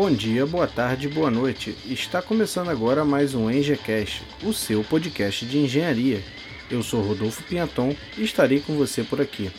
Bom dia, boa tarde, boa noite. Está começando agora mais um EngeCast, o seu podcast de engenharia. Eu sou Rodolfo Pianton e estarei com você por aqui.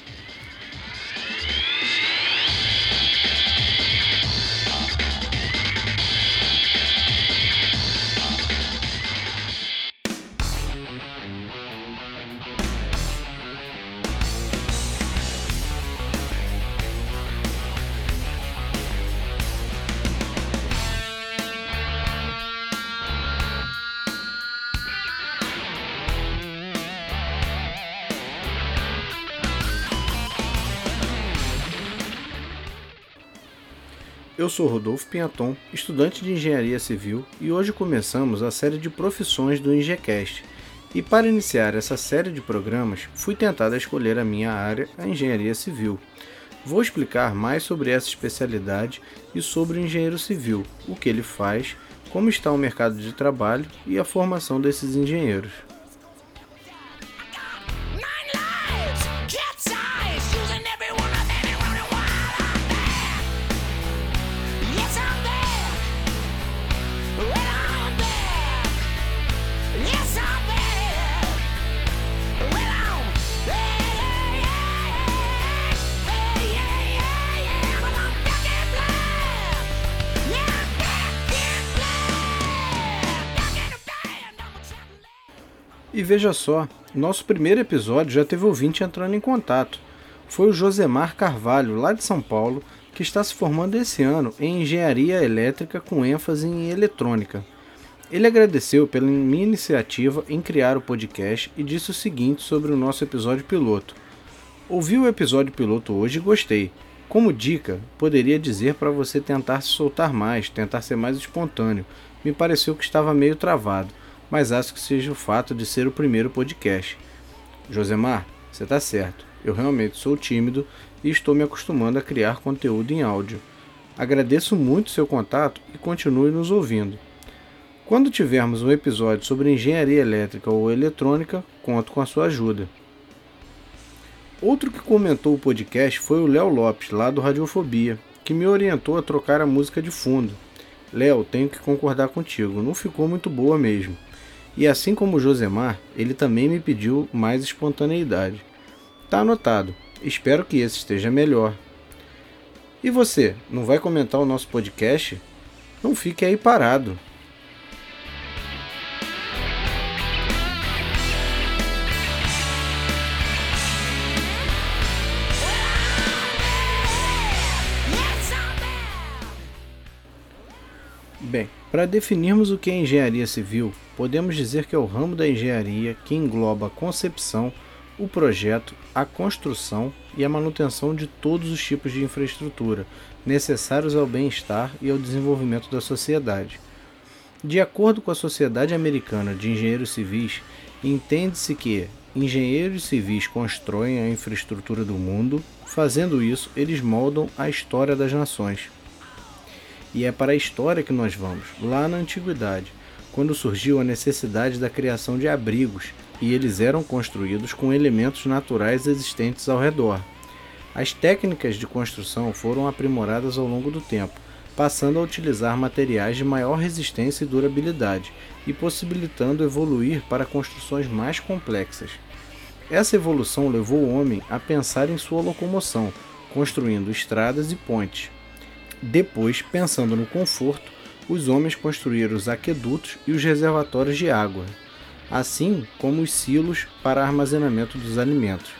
Eu sou Rodolfo Pinhaton, estudante de Engenharia Civil, e hoje começamos a série de profissões do Ingecast. E para iniciar essa série de programas, fui tentado escolher a minha área, a Engenharia Civil. Vou explicar mais sobre essa especialidade e sobre o engenheiro civil, o que ele faz, como está o mercado de trabalho e a formação desses engenheiros. E veja só, nosso primeiro episódio já teve ouvinte entrando em contato. Foi o Josemar Carvalho, lá de São Paulo, que está se formando esse ano em engenharia elétrica com ênfase em eletrônica. Ele agradeceu pela minha iniciativa em criar o podcast e disse o seguinte sobre o nosso episódio piloto. Ouvi o episódio piloto hoje e gostei. Como dica, poderia dizer para você tentar se soltar mais, tentar ser mais espontâneo. Me pareceu que estava meio travado mas acho que seja o fato de ser o primeiro podcast. Josemar, você está certo. Eu realmente sou tímido e estou me acostumando a criar conteúdo em áudio. Agradeço muito seu contato e continue nos ouvindo. Quando tivermos um episódio sobre engenharia elétrica ou eletrônica, conto com a sua ajuda. Outro que comentou o podcast foi o Léo Lopes, lá do Radiofobia, que me orientou a trocar a música de fundo. Léo, tenho que concordar contigo, não ficou muito boa mesmo. E assim como Josemar, ele também me pediu mais espontaneidade. Tá anotado. Espero que esse esteja melhor. E você, não vai comentar o nosso podcast? Não fique aí parado. Bem, para definirmos o que é engenharia civil, podemos dizer que é o ramo da engenharia que engloba a concepção, o projeto, a construção e a manutenção de todos os tipos de infraestrutura necessários ao bem-estar e ao desenvolvimento da sociedade. De acordo com a Sociedade Americana de Engenheiros Civis, entende-se que engenheiros civis constroem a infraestrutura do mundo, fazendo isso, eles moldam a história das nações. E é para a história que nós vamos, lá na antiguidade, quando surgiu a necessidade da criação de abrigos, e eles eram construídos com elementos naturais existentes ao redor. As técnicas de construção foram aprimoradas ao longo do tempo, passando a utilizar materiais de maior resistência e durabilidade, e possibilitando evoluir para construções mais complexas. Essa evolução levou o homem a pensar em sua locomoção, construindo estradas e pontes. Depois, pensando no conforto, os homens construíram os aquedutos e os reservatórios de água, assim como os silos para armazenamento dos alimentos.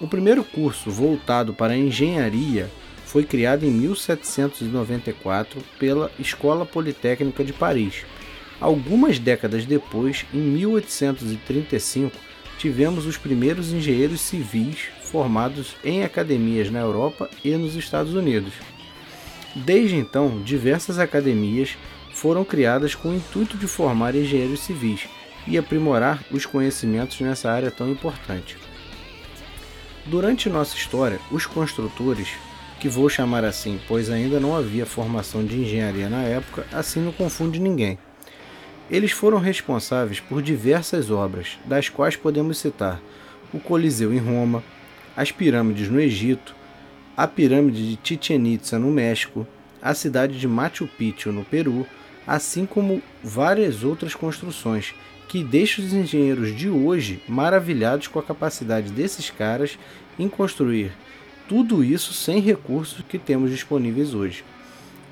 O primeiro curso voltado para a engenharia foi criado em 1794 pela Escola Politécnica de Paris. Algumas décadas depois, em 1835, tivemos os primeiros engenheiros civis formados em academias na Europa e nos Estados Unidos. Desde então, diversas academias foram criadas com o intuito de formar engenheiros civis e aprimorar os conhecimentos nessa área tão importante. Durante nossa história, os construtores que vou chamar assim, pois ainda não havia formação de engenharia na época, assim não confunde ninguém. Eles foram responsáveis por diversas obras, das quais podemos citar o Coliseu em Roma, as pirâmides no Egito, a pirâmide de Chichen Itza no México, a cidade de Machu Picchu no Peru, assim como várias outras construções que deixam os engenheiros de hoje maravilhados com a capacidade desses caras em construir tudo isso sem recursos que temos disponíveis hoje.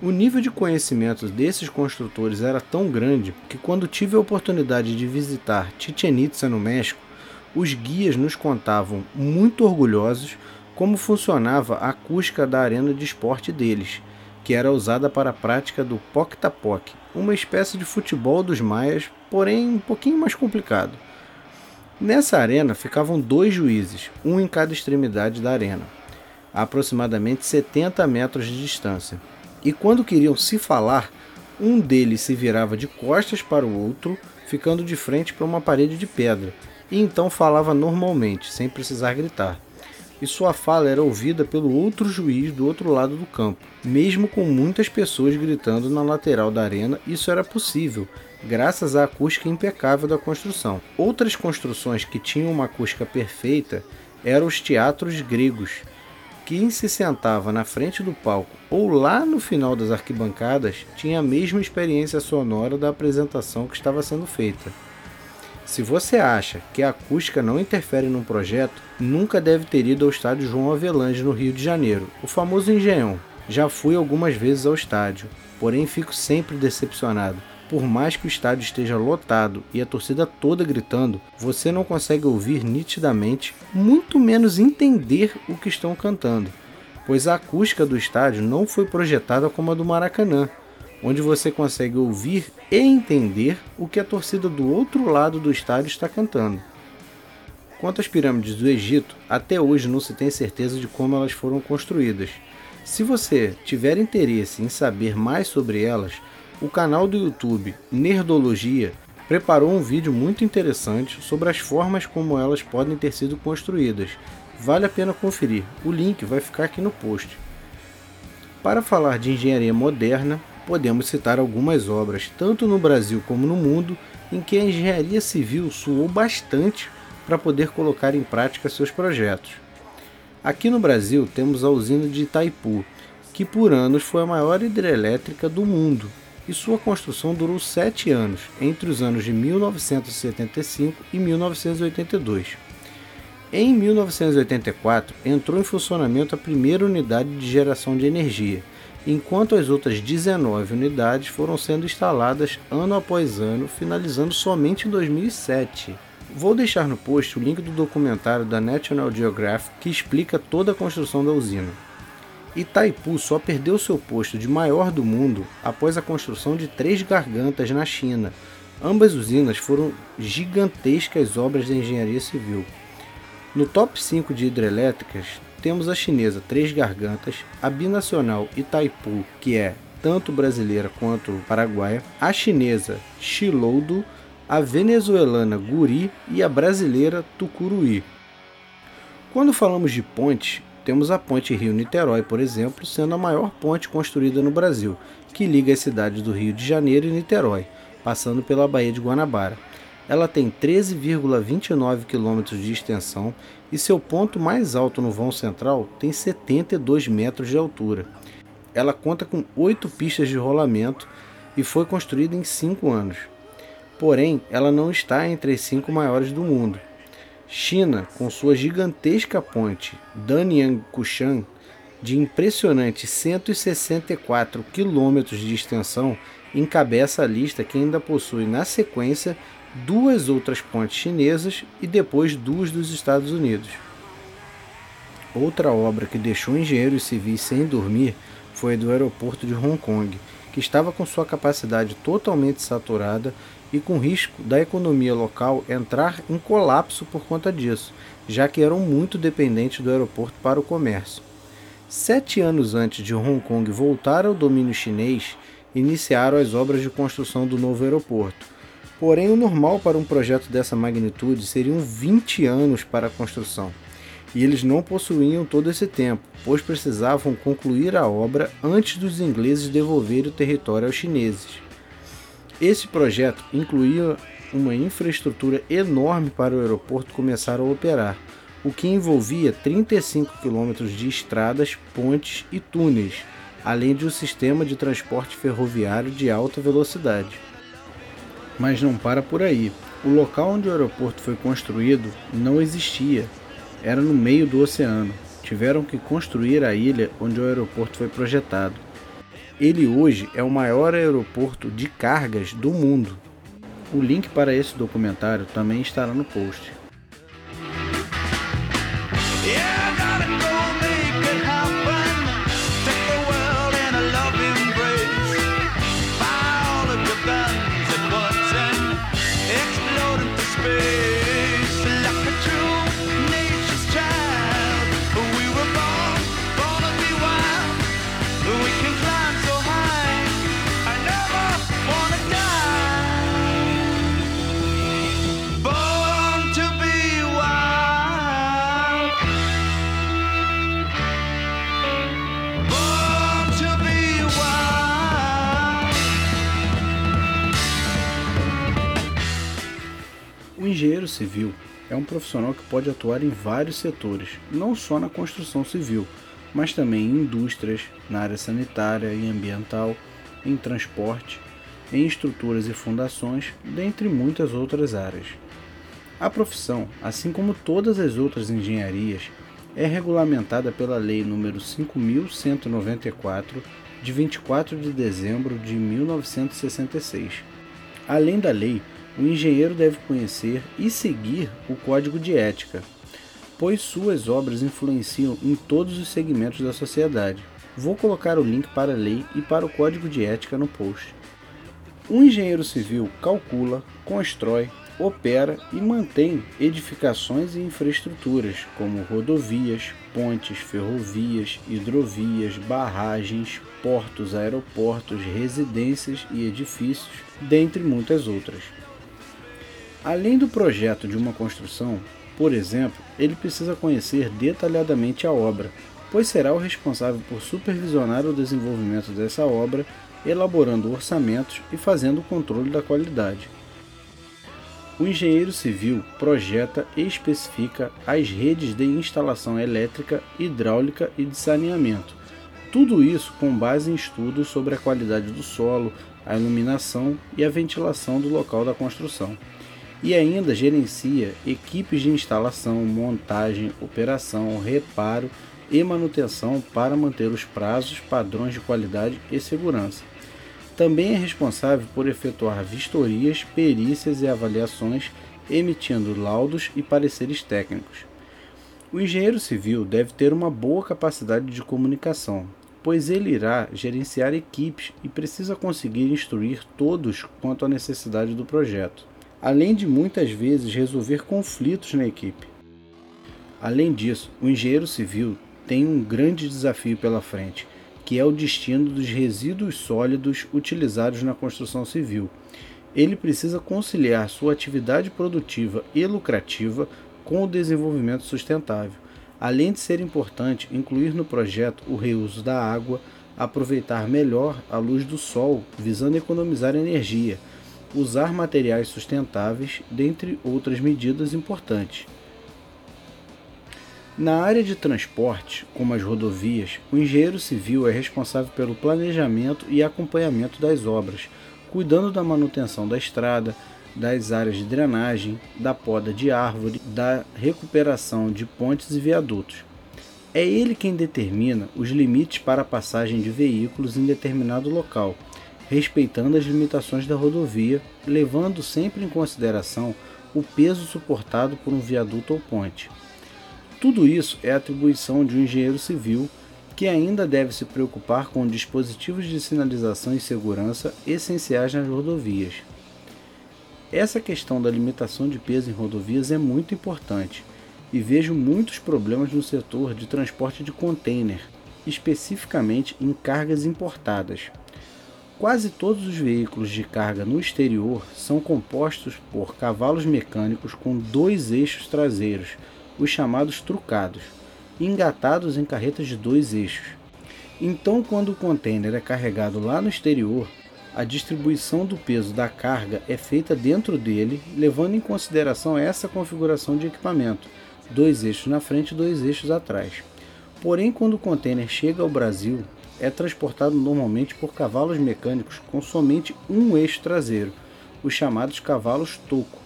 O nível de conhecimento desses construtores era tão grande que, quando tive a oportunidade de visitar Chichen Itza no México, os guias nos contavam, muito orgulhosos, como funcionava a acústica da arena de esporte deles, que era usada para a prática do Poctapoc, uma espécie de futebol dos maias, porém um pouquinho mais complicado. Nessa arena ficavam dois juízes, um em cada extremidade da arena, a aproximadamente 70 metros de distância. E quando queriam se falar, um deles se virava de costas para o outro, ficando de frente para uma parede de pedra, e então falava normalmente, sem precisar gritar. E sua fala era ouvida pelo outro juiz do outro lado do campo. Mesmo com muitas pessoas gritando na lateral da arena, isso era possível, graças à acústica impecável da construção. Outras construções que tinham uma acústica perfeita eram os teatros gregos. Quem se sentava na frente do palco ou lá no final das arquibancadas tinha a mesma experiência sonora da apresentação que estava sendo feita. Se você acha que a acústica não interfere num projeto, nunca deve ter ido ao estádio João Avelange no Rio de Janeiro, o famoso Engenhão. Já fui algumas vezes ao estádio, porém fico sempre decepcionado. Por mais que o estádio esteja lotado e a torcida toda gritando, você não consegue ouvir nitidamente, muito menos entender o que estão cantando, pois a acústica do estádio não foi projetada como a do Maracanã onde você consegue ouvir e entender o que a torcida do outro lado do estádio está cantando. Quanto às pirâmides do Egito, até hoje não se tem certeza de como elas foram construídas. Se você tiver interesse em saber mais sobre elas, o canal do YouTube Nerdologia preparou um vídeo muito interessante sobre as formas como elas podem ter sido construídas. Vale a pena conferir, o link vai ficar aqui no post. Para falar de engenharia moderna, podemos citar algumas obras, tanto no Brasil como no mundo, em que a engenharia civil suou bastante para poder colocar em prática seus projetos. Aqui no Brasil temos a usina de Itaipu, que por anos foi a maior hidrelétrica do mundo, e sua construção durou sete anos, entre os anos de 1975 e 1982. Em 1984, entrou em funcionamento a primeira unidade de geração de energia, enquanto as outras 19 unidades foram sendo instaladas ano após ano, finalizando somente em 2007. Vou deixar no post o link do documentário da National Geographic que explica toda a construção da usina. Itaipu só perdeu seu posto de maior do mundo após a construção de três gargantas na China. Ambas usinas foram gigantescas obras de engenharia civil. No top 5 de hidrelétricas temos a chinesa Três Gargantas, a binacional Itaipu, que é tanto brasileira quanto paraguaia, a chinesa Xiloudo, a venezuelana Guri e a brasileira Tucuruí. Quando falamos de pontes, temos a ponte Rio-Niterói, por exemplo, sendo a maior ponte construída no Brasil, que liga as cidades do Rio de Janeiro e Niterói, passando pela Baía de Guanabara. Ela tem 13,29 km de extensão e seu ponto mais alto no vão central tem 72 metros de altura. Ela conta com oito pistas de rolamento e foi construída em cinco anos. Porém, ela não está entre as cinco maiores do mundo. China, com sua gigantesca ponte Danyang-Kushan, de impressionante 164 quilômetros de extensão, encabeça a lista que ainda possui na sequência duas outras pontes chinesas e depois duas dos Estados Unidos. Outra obra que deixou engenheiros civis sem dormir foi a do aeroporto de Hong Kong, que estava com sua capacidade totalmente saturada e com risco da economia local entrar em colapso por conta disso, já que eram muito dependentes do aeroporto para o comércio. Sete anos antes de Hong Kong voltar ao domínio chinês, iniciaram as obras de construção do novo aeroporto, Porém, o normal para um projeto dessa magnitude seriam 20 anos para a construção. E eles não possuíam todo esse tempo, pois precisavam concluir a obra antes dos ingleses devolverem o território aos chineses. Esse projeto incluía uma infraestrutura enorme para o aeroporto começar a operar, o que envolvia 35 quilômetros de estradas, pontes e túneis, além de um sistema de transporte ferroviário de alta velocidade. Mas não para por aí. O local onde o aeroporto foi construído não existia, era no meio do oceano. Tiveram que construir a ilha onde o aeroporto foi projetado. Ele hoje é o maior aeroporto de cargas do mundo. O link para esse documentário também estará no post. O civil é um profissional que pode atuar em vários setores, não só na construção civil, mas também em indústrias, na área sanitária e ambiental, em transporte, em estruturas e fundações, dentre muitas outras áreas. A profissão, assim como todas as outras engenharias, é regulamentada pela Lei nº 5194 de 24 de dezembro de 1966. Além da lei, o engenheiro deve conhecer e seguir o código de ética, pois suas obras influenciam em todos os segmentos da sociedade. Vou colocar o link para a lei e para o código de ética no post. O engenheiro civil calcula, constrói, opera e mantém edificações e infraestruturas, como rodovias, pontes, ferrovias, hidrovias, barragens, portos, aeroportos, residências e edifícios, dentre muitas outras. Além do projeto de uma construção, por exemplo, ele precisa conhecer detalhadamente a obra, pois será o responsável por supervisionar o desenvolvimento dessa obra, elaborando orçamentos e fazendo o controle da qualidade. O engenheiro civil projeta e especifica as redes de instalação elétrica, hidráulica e de saneamento. Tudo isso com base em estudos sobre a qualidade do solo, a iluminação e a ventilação do local da construção e ainda gerencia equipes de instalação, montagem, operação, reparo e manutenção para manter os prazos, padrões de qualidade e segurança. Também é responsável por efetuar vistorias, perícias e avaliações, emitindo laudos e pareceres técnicos. O engenheiro civil deve ter uma boa capacidade de comunicação, pois ele irá gerenciar equipes e precisa conseguir instruir todos quanto à necessidade do projeto além de muitas vezes resolver conflitos na equipe. Além disso, o engenheiro civil tem um grande desafio pela frente, que é o destino dos resíduos sólidos utilizados na construção civil. Ele precisa conciliar sua atividade produtiva e lucrativa com o desenvolvimento sustentável, além de ser importante incluir no projeto o reuso da água, aproveitar melhor a luz do sol, visando economizar energia usar materiais sustentáveis, dentre outras medidas importantes. Na área de transporte, como as rodovias, o engenheiro civil é responsável pelo planejamento e acompanhamento das obras, cuidando da manutenção da estrada, das áreas de drenagem, da poda de árvore, da recuperação de pontes e viadutos. É ele quem determina os limites para a passagem de veículos em determinado local respeitando as limitações da rodovia, levando sempre em consideração o peso suportado por um viaduto ou ponte. Tudo isso é atribuição de um engenheiro civil que ainda deve se preocupar com dispositivos de sinalização e segurança essenciais nas rodovias. Essa questão da limitação de peso em rodovias é muito importante e vejo muitos problemas no setor de transporte de container, especificamente em cargas importadas. Quase todos os veículos de carga no exterior são compostos por cavalos mecânicos com dois eixos traseiros, os chamados trucados, engatados em carretas de dois eixos. Então, quando o container é carregado lá no exterior, a distribuição do peso da carga é feita dentro dele, levando em consideração essa configuração de equipamento, dois eixos na frente e dois eixos atrás. Porém, quando o container chega ao Brasil, é transportado normalmente por cavalos mecânicos com somente um eixo traseiro, os chamados cavalos toco,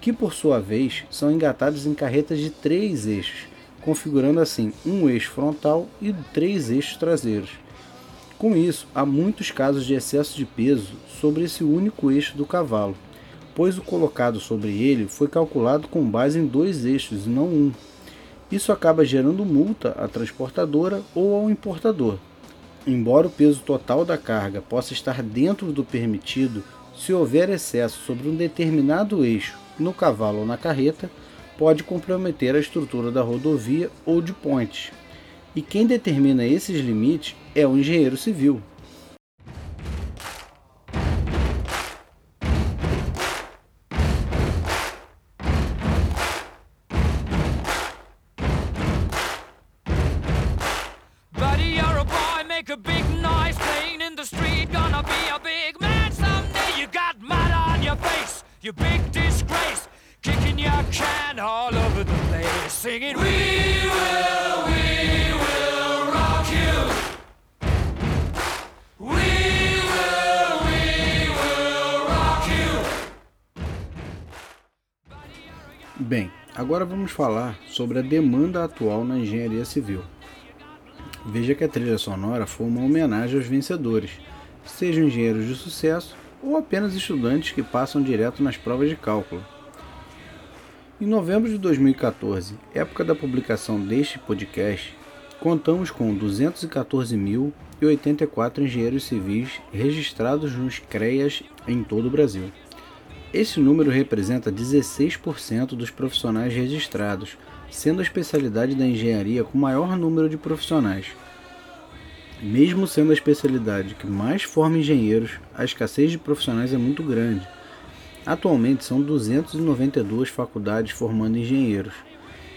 que por sua vez são engatados em carretas de três eixos, configurando assim um eixo frontal e três eixos traseiros. Com isso, há muitos casos de excesso de peso sobre esse único eixo do cavalo, pois o colocado sobre ele foi calculado com base em dois eixos e não um. Isso acaba gerando multa à transportadora ou ao importador. Embora o peso total da carga possa estar dentro do permitido, se houver excesso sobre um determinado eixo no cavalo ou na carreta, pode comprometer a estrutura da rodovia ou de pontes. E quem determina esses limites é o engenheiro civil. You big disgrace, kicking your can all over the place, singing, We will, we will rock you. We will, we will rock you. Bem, agora vamos falar sobre a demanda atual na engenharia civil. Veja que a trilha sonora foi uma homenagem aos vencedores, sejam engenheiros de sucesso ou apenas estudantes que passam direto nas provas de cálculo. Em novembro de 2014, época da publicação deste podcast, contamos com 214.084 engenheiros civis registrados nos CREAS em todo o Brasil. Esse número representa 16% dos profissionais registrados, sendo a especialidade da engenharia com maior número de profissionais. Mesmo sendo a especialidade que mais forma engenheiros, a escassez de profissionais é muito grande. Atualmente são 292 faculdades formando engenheiros,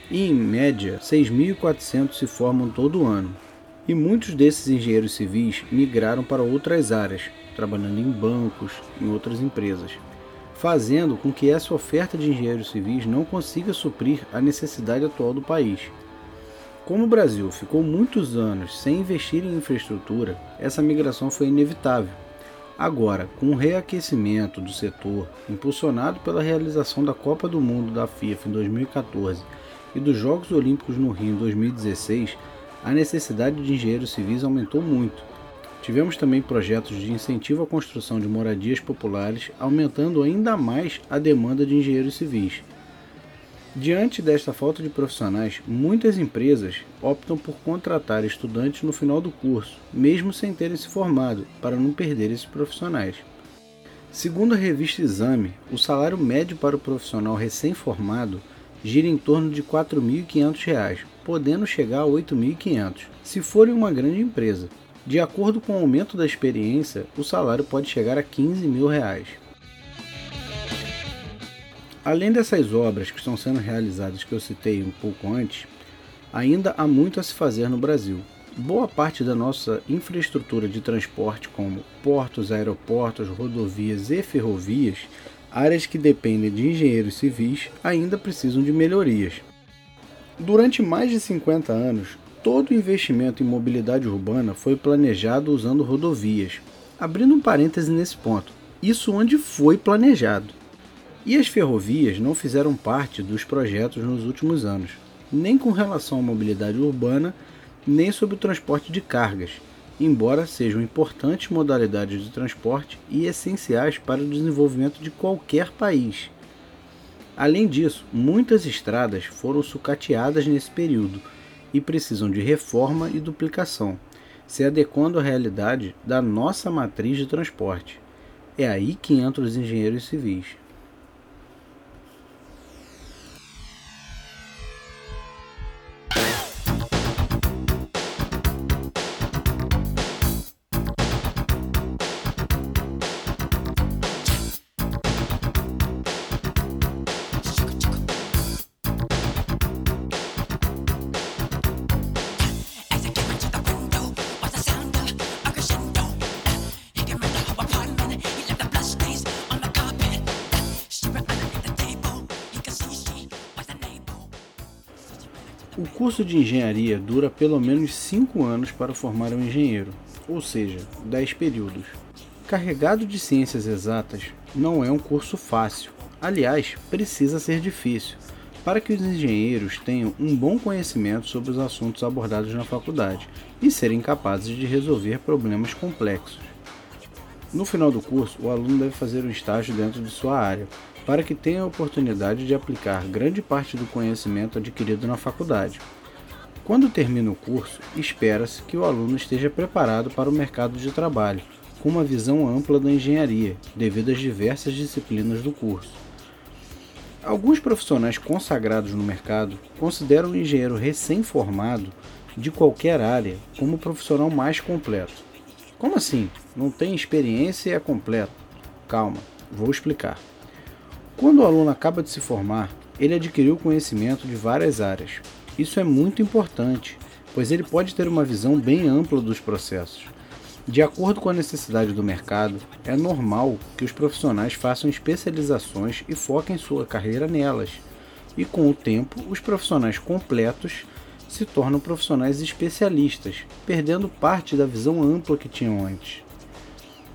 e em média 6.400 se formam todo ano. E muitos desses engenheiros civis migraram para outras áreas, trabalhando em bancos, em outras empresas, fazendo com que essa oferta de engenheiros civis não consiga suprir a necessidade atual do país. Como o Brasil ficou muitos anos sem investir em infraestrutura, essa migração foi inevitável. Agora, com o reaquecimento do setor, impulsionado pela realização da Copa do Mundo da FIFA em 2014 e dos Jogos Olímpicos no Rio em 2016, a necessidade de engenheiros civis aumentou muito. Tivemos também projetos de incentivo à construção de moradias populares, aumentando ainda mais a demanda de engenheiros civis. Diante desta falta de profissionais, muitas empresas optam por contratar estudantes no final do curso, mesmo sem terem se formado, para não perder esses profissionais. Segundo a revista Exame, o salário médio para o profissional recém-formado gira em torno de R$ 4.500, podendo chegar a R$ 8.500, se for em uma grande empresa. De acordo com o aumento da experiência, o salário pode chegar a 15 mil reais. Além dessas obras que estão sendo realizadas que eu citei um pouco antes, ainda há muito a se fazer no Brasil. Boa parte da nossa infraestrutura de transporte, como portos, aeroportos, rodovias e ferrovias, áreas que dependem de engenheiros civis, ainda precisam de melhorias. Durante mais de 50 anos, todo o investimento em mobilidade urbana foi planejado usando rodovias. Abrindo um parêntese nesse ponto, isso onde foi planejado. E as ferrovias não fizeram parte dos projetos nos últimos anos, nem com relação à mobilidade urbana, nem sobre o transporte de cargas, embora sejam importantes modalidades de transporte e essenciais para o desenvolvimento de qualquer país. Além disso, muitas estradas foram sucateadas nesse período e precisam de reforma e duplicação, se adequando à realidade da nossa matriz de transporte. É aí que entram os engenheiros civis. De engenharia dura pelo menos 5 anos para formar um engenheiro, ou seja, 10 períodos. Carregado de ciências exatas, não é um curso fácil, aliás, precisa ser difícil, para que os engenheiros tenham um bom conhecimento sobre os assuntos abordados na faculdade e serem capazes de resolver problemas complexos. No final do curso, o aluno deve fazer um estágio dentro de sua área, para que tenha a oportunidade de aplicar grande parte do conhecimento adquirido na faculdade. Quando termina o curso, espera-se que o aluno esteja preparado para o mercado de trabalho, com uma visão ampla da engenharia, devido às diversas disciplinas do curso. Alguns profissionais consagrados no mercado consideram o engenheiro recém-formado de qualquer área como o profissional mais completo. Como assim? Não tem experiência e é completo? Calma, vou explicar. Quando o aluno acaba de se formar, ele adquiriu conhecimento de várias áreas. Isso é muito importante, pois ele pode ter uma visão bem ampla dos processos. De acordo com a necessidade do mercado, é normal que os profissionais façam especializações e foquem sua carreira nelas. E com o tempo, os profissionais completos se tornam profissionais especialistas, perdendo parte da visão ampla que tinham antes.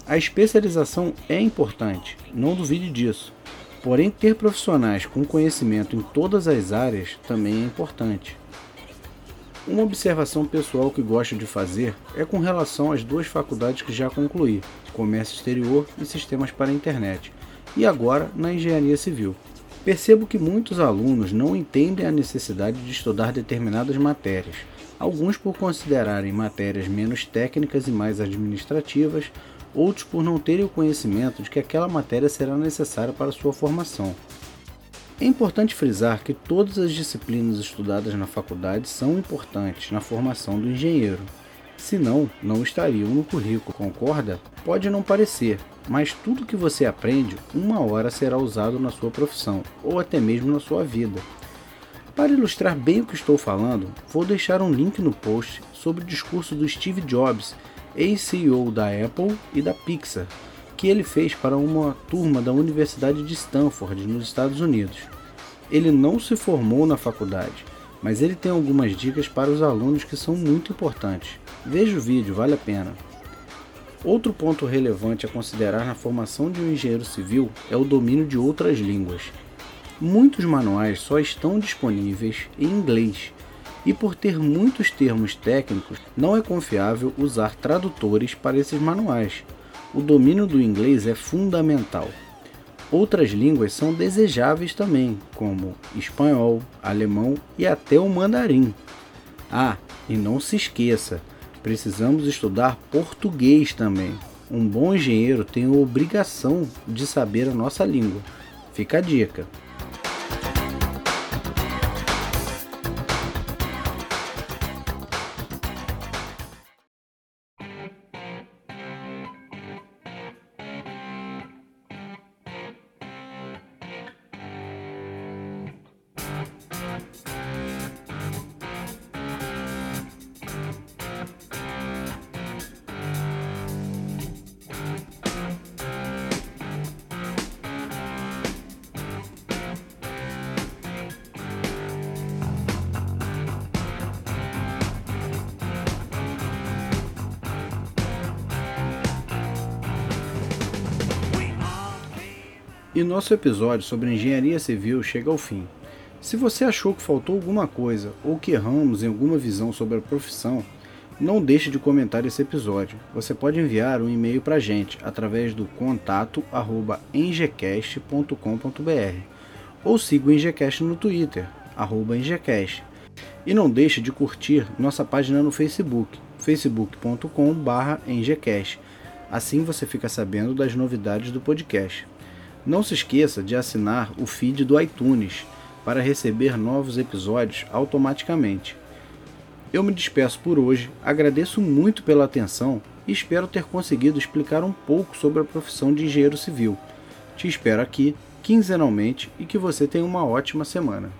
A especialização é importante, não duvide disso. Porém, ter profissionais com conhecimento em todas as áreas também é importante. Uma observação pessoal que gosto de fazer é com relação às duas faculdades que já concluí, Comércio Exterior e Sistemas para a Internet, e agora na Engenharia Civil. Percebo que muitos alunos não entendem a necessidade de estudar determinadas matérias, alguns por considerarem matérias menos técnicas e mais administrativas, outros por não terem o conhecimento de que aquela matéria será necessária para sua formação. É importante frisar que todas as disciplinas estudadas na faculdade são importantes na formação do engenheiro. Senão, não estariam no currículo, concorda? Pode não parecer, mas tudo que você aprende, uma hora será usado na sua profissão ou até mesmo na sua vida. Para ilustrar bem o que estou falando, vou deixar um link no post sobre o discurso do Steve Jobs ex-CEO da Apple e da Pixar, que ele fez para uma turma da Universidade de Stanford, nos Estados Unidos. Ele não se formou na faculdade, mas ele tem algumas dicas para os alunos que são muito importantes. Veja o vídeo, vale a pena. Outro ponto relevante a considerar na formação de um engenheiro civil é o domínio de outras línguas. Muitos manuais só estão disponíveis em inglês e por ter muitos termos técnicos, não é confiável usar tradutores para esses manuais. O domínio do inglês é fundamental. Outras línguas são desejáveis também, como espanhol, alemão e até o mandarim. Ah, e não se esqueça, precisamos estudar português também. Um bom engenheiro tem a obrigação de saber a nossa língua. Fica a dica. E nosso episódio sobre engenharia civil chega ao fim. Se você achou que faltou alguma coisa ou que erramos em alguma visão sobre a profissão, não deixe de comentar esse episódio. Você pode enviar um e-mail para a gente através do contato engcast.com.br ou siga o Engcast no Twitter, arroba Engcast. E não deixe de curtir nossa página no Facebook, facebook.com.br Engcast. Assim você fica sabendo das novidades do podcast. Não se esqueça de assinar o feed do iTunes para receber novos episódios automaticamente. Eu me despeço por hoje, agradeço muito pela atenção e espero ter conseguido explicar um pouco sobre a profissão de engenheiro civil. Te espero aqui quinzenalmente e que você tenha uma ótima semana.